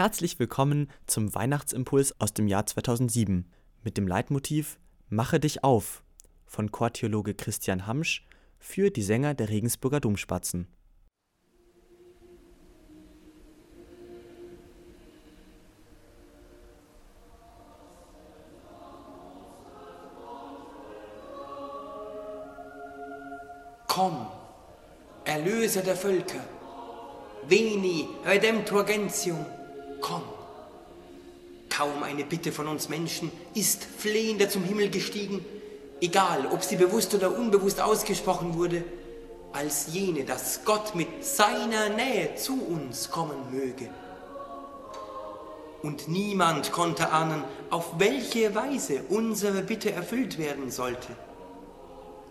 Herzlich willkommen zum Weihnachtsimpuls aus dem Jahr 2007 mit dem Leitmotiv Mache dich auf von Chortheologe Christian Hamsch für die Sänger der Regensburger Domspatzen. Komm, Erlöser der Völker, Veni, Redemptor Gentium, komm. Kaum eine Bitte von uns Menschen ist flehender zum Himmel gestiegen, egal ob sie bewusst oder unbewusst ausgesprochen wurde, als jene, dass Gott mit seiner Nähe zu uns kommen möge. Und niemand konnte ahnen, auf welche Weise unsere Bitte erfüllt werden sollte.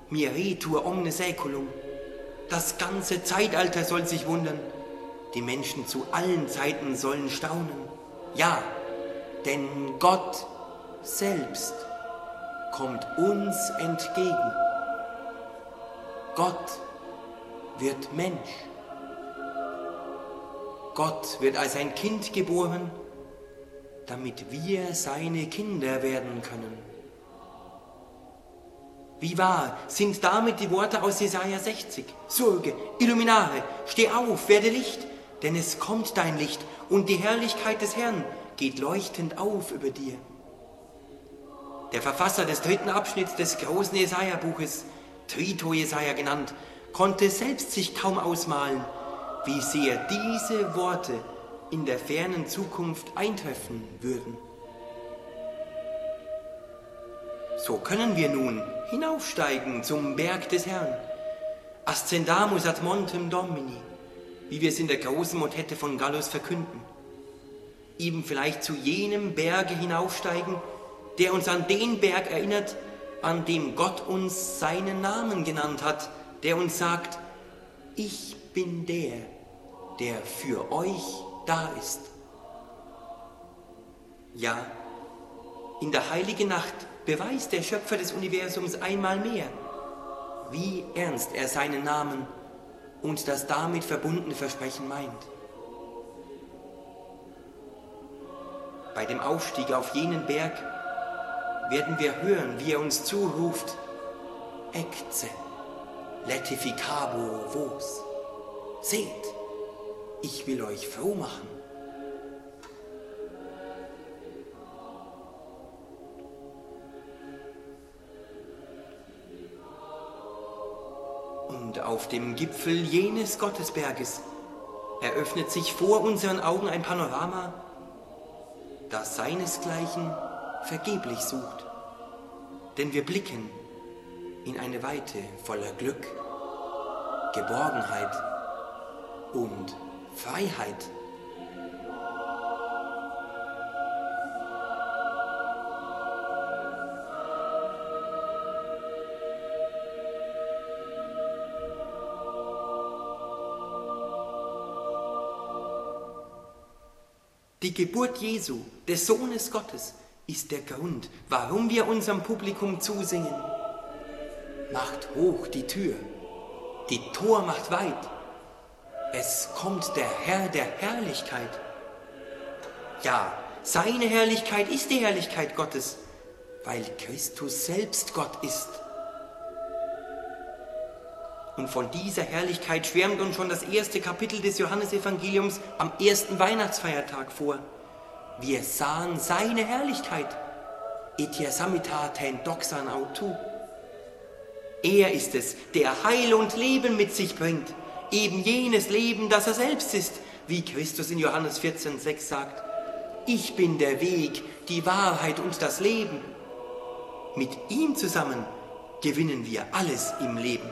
Miretur omne saeculum. Das ganze Zeitalter soll sich wundern. Die Menschen zu allen Zeiten sollen staunen. Ja, denn Gott selbst kommt uns entgegen. Gott wird Mensch. Gott wird als ein Kind geboren, damit wir seine Kinder werden können. Wie wahr sind damit die Worte aus Jesaja 60. Surge, Illuminare, steh auf, werde Licht, denn es kommt dein Licht und die Herrlichkeit des Herrn geht leuchtend auf über dir. Der Verfasser des dritten Abschnitts des großen Jesaja-Buches, Trito Jesaja genannt, konnte selbst sich kaum ausmalen, wie sehr diese Worte in der fernen Zukunft eintreffen würden. So können wir nun hinaufsteigen zum Berg des Herrn, ascendamus ad montem Domini, wie wir es in der großen Motette von Gallus verkünden. Eben vielleicht zu jenem Berge hinaufsteigen, der uns an den Berg erinnert, an dem Gott uns seinen Namen genannt hat, der uns sagt, ich bin der, der für euch da ist. Ja, in der heiligen Nacht beweist der Schöpfer des Universums einmal mehr, wie ernst er seinen Namen und das damit verbundene Versprechen meint. Bei dem Aufstieg auf jenen Berg werden wir hören, wie er uns zuruft, Ecce, letificabo vos. Seht, ich will euch froh machen. Und auf dem Gipfel jenes Gottesberges eröffnet sich vor unseren Augen ein Panorama, das seinesgleichen vergeblich sucht. Denn wir blicken in eine Weite voller Glück, Geborgenheit und Freiheit. Geburt Jesu, des Sohnes Gottes, ist der Grund, warum wir unserem Publikum zusingen. Macht hoch die Tür, die Tor macht weit. Es kommt der Herr der Herrlichkeit. Ja, seine Herrlichkeit ist die Herrlichkeit Gottes, weil Christus selbst Gott ist. Und von dieser Herrlichkeit schwärmt uns schon das erste Kapitel des Johannesevangeliums am ersten Weihnachtsfeiertag vor. Wir sahen seine Herrlichkeit. Etia samitaten doxan autu. Er ist es, der Heil und Leben mit sich bringt. Eben jenes Leben, das er selbst ist, wie Christus in Johannes 14,6 sagt. Ich bin der Weg, die Wahrheit und das Leben. Mit ihm zusammen gewinnen wir alles im Leben.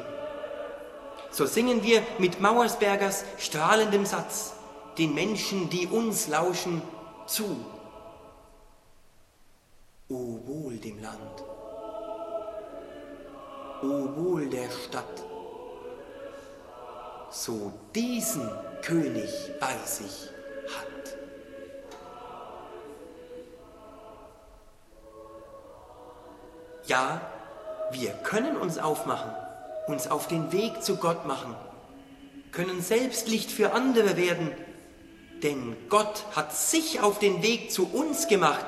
So singen wir mit Mauersbergers strahlendem Satz den Menschen, die uns lauschen, zu. O wohl dem Land, o wohl der Stadt, so diesen König bei sich hat. Ja, wir können uns aufmachen uns auf den Weg zu Gott machen, können selbst Licht für andere werden Denn Gott hat sich auf den Weg zu uns gemacht.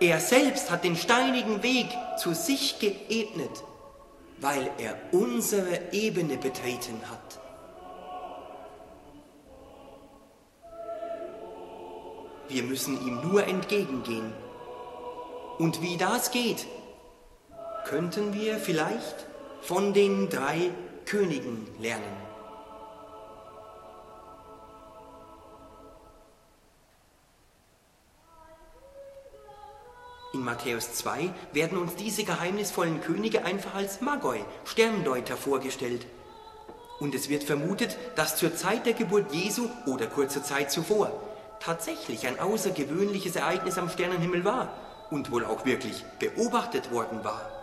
Er selbst hat den steinigen Weg zu sich geebnet, weil er unsere Ebene betreten hat. Wir müssen ihm nur entgegengehen. Und wie das geht, könnten wir vielleicht von den drei Königen lernen. In Matthäus 2 werden uns diese geheimnisvollen Könige einfach als Magoi, Sterndeuter, vorgestellt. Und es wird vermutet, dass zur Zeit der Geburt Jesu oder kurze Zeit zuvor tatsächlich ein außergewöhnliches Ereignis am Sternenhimmel war und wohl auch wirklich beobachtet worden war.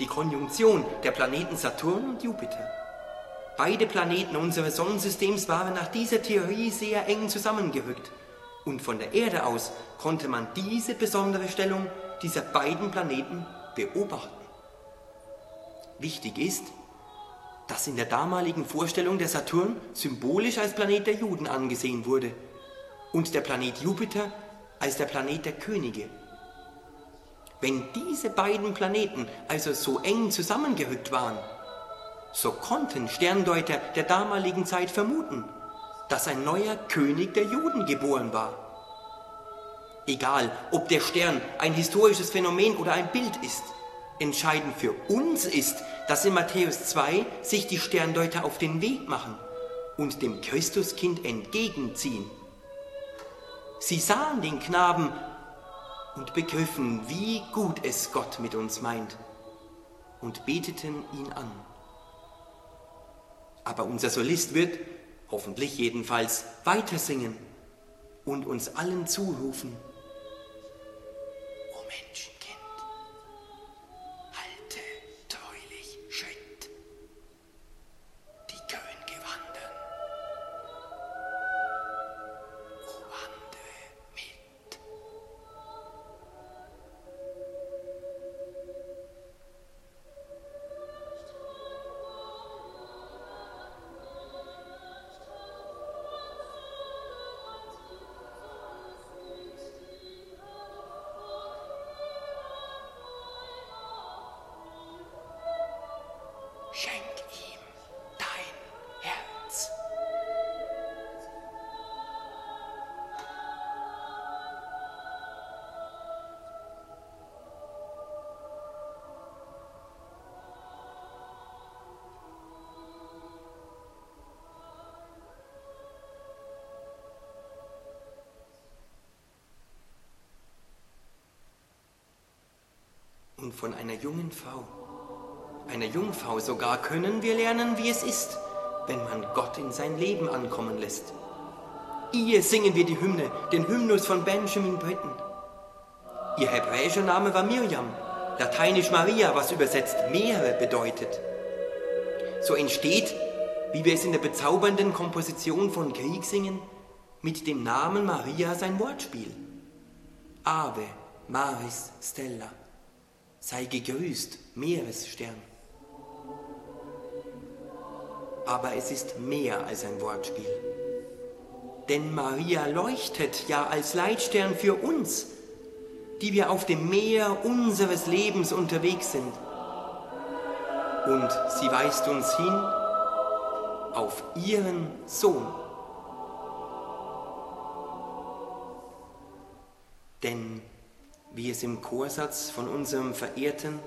Die Konjunktion der Planeten Saturn und Jupiter. Beide Planeten unseres Sonnensystems waren nach dieser Theorie sehr eng zusammengerückt und von der Erde aus konnte man diese besondere Stellung dieser beiden Planeten beobachten. Wichtig ist, dass in der damaligen Vorstellung der Saturn symbolisch als Planet der Juden angesehen wurde und der Planet Jupiter als der Planet der Könige. Wenn diese beiden Planeten also so eng zusammengerückt waren, so konnten Sterndeuter der damaligen Zeit vermuten, dass ein neuer König der Juden geboren war. Egal, ob der Stern ein historisches Phänomen oder ein Bild ist, entscheidend für uns ist, dass in Matthäus 2 sich die Sterndeuter auf den Weg machen und dem Christuskind entgegenziehen. Sie sahen den Knaben und begriffen, wie gut es Gott mit uns meint und beteten ihn an. Aber unser Solist wird hoffentlich jedenfalls, weiter singen und uns allen zurufen. O Menschenkind, halte von einer jungen Frau einer Jungfrau sogar können wir lernen, wie es ist, wenn man Gott in sein Leben ankommen lässt. Ihr singen wir die Hymne, den Hymnus von Benjamin Britten. Ihr hebräischer Name war Miriam, lateinisch Maria, was übersetzt Meere bedeutet. So entsteht, wie wir es in der bezaubernden Komposition von Krieg singen, mit dem Namen Maria sein Wortspiel. Ave Maris Stella, sei gegrüßt, Meeresstern aber es ist mehr als ein Wortspiel. Denn Maria leuchtet ja als Leitstern für uns, die wir auf dem Meer unseres Lebens unterwegs sind. Und sie weist uns hin auf ihren Sohn. Denn, wie es im Chorsatz von unserem verehrten,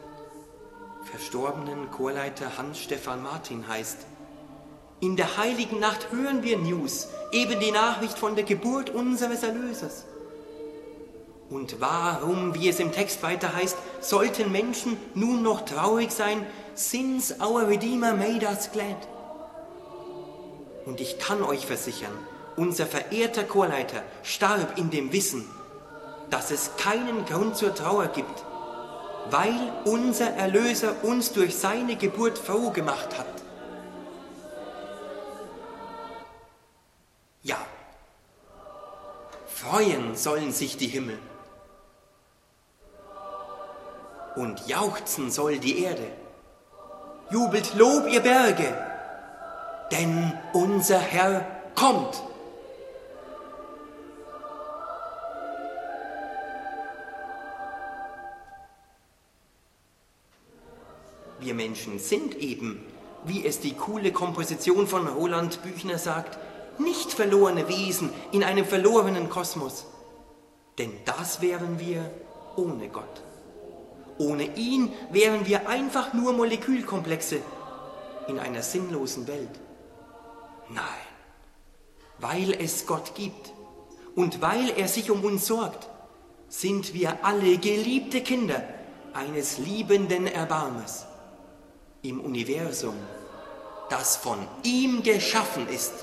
verstorbenen Chorleiter Hans-Stefan Martin heißt, in der heiligen Nacht hören wir News, eben die Nachricht von der Geburt unseres Erlösers. Und warum, wie es im Text weiter heißt, sollten Menschen nun noch traurig sein, since our Redeemer made us glad? Und ich kann euch versichern, unser verehrter Chorleiter starb in dem Wissen, dass es keinen Grund zur Trauer gibt, weil unser Erlöser uns durch seine Geburt froh gemacht hat. Ja, freuen sollen sich die Himmel und jauchzen soll die Erde. Jubelt Lob, ihr Berge, denn unser Herr kommt Wir Menschen sind eben, wie es die coole Komposition von Roland Büchner sagt, nicht verlorene Wesen in einem verlorenen Kosmos. Denn das wären wir ohne Gott. Ohne ihn wären wir einfach nur Molekülkomplexe in einer sinnlosen Welt. Nein, weil es Gott gibt und weil er sich um uns sorgt, sind wir alle geliebte Kinder eines liebenden Erbarmers im Universum, das von ihm geschaffen ist.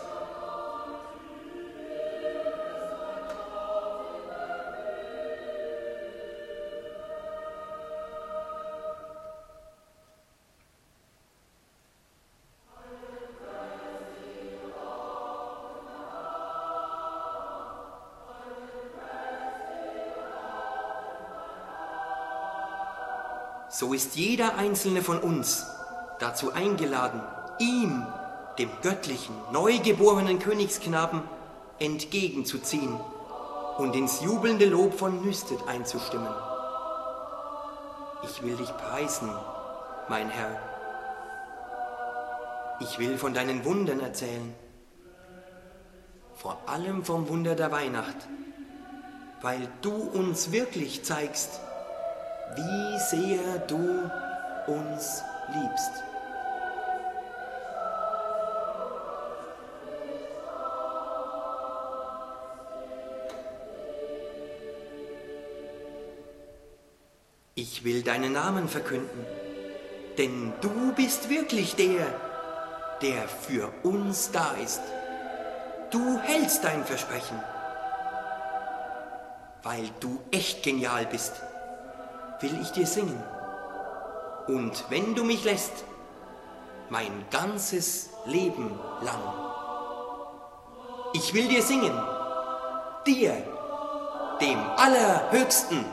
so ist jeder einzelne von uns dazu eingeladen, ihm, dem göttlichen, neugeborenen Königsknaben, entgegenzuziehen und ins jubelnde Lob von Nüstet einzustimmen. Ich will dich preisen, mein Herr. Ich will von deinen Wundern erzählen, vor allem vom Wunder der Weihnacht, weil du uns wirklich zeigst, wie sehr du uns liebst. Ich will deinen Namen verkünden, denn du bist wirklich der, der für uns da ist. Du hältst dein Versprechen, weil du echt genial bist will ich dir singen. Und wenn du mich lässt, mein ganzes Leben lang. Ich will dir singen, dir, dem Allerhöchsten.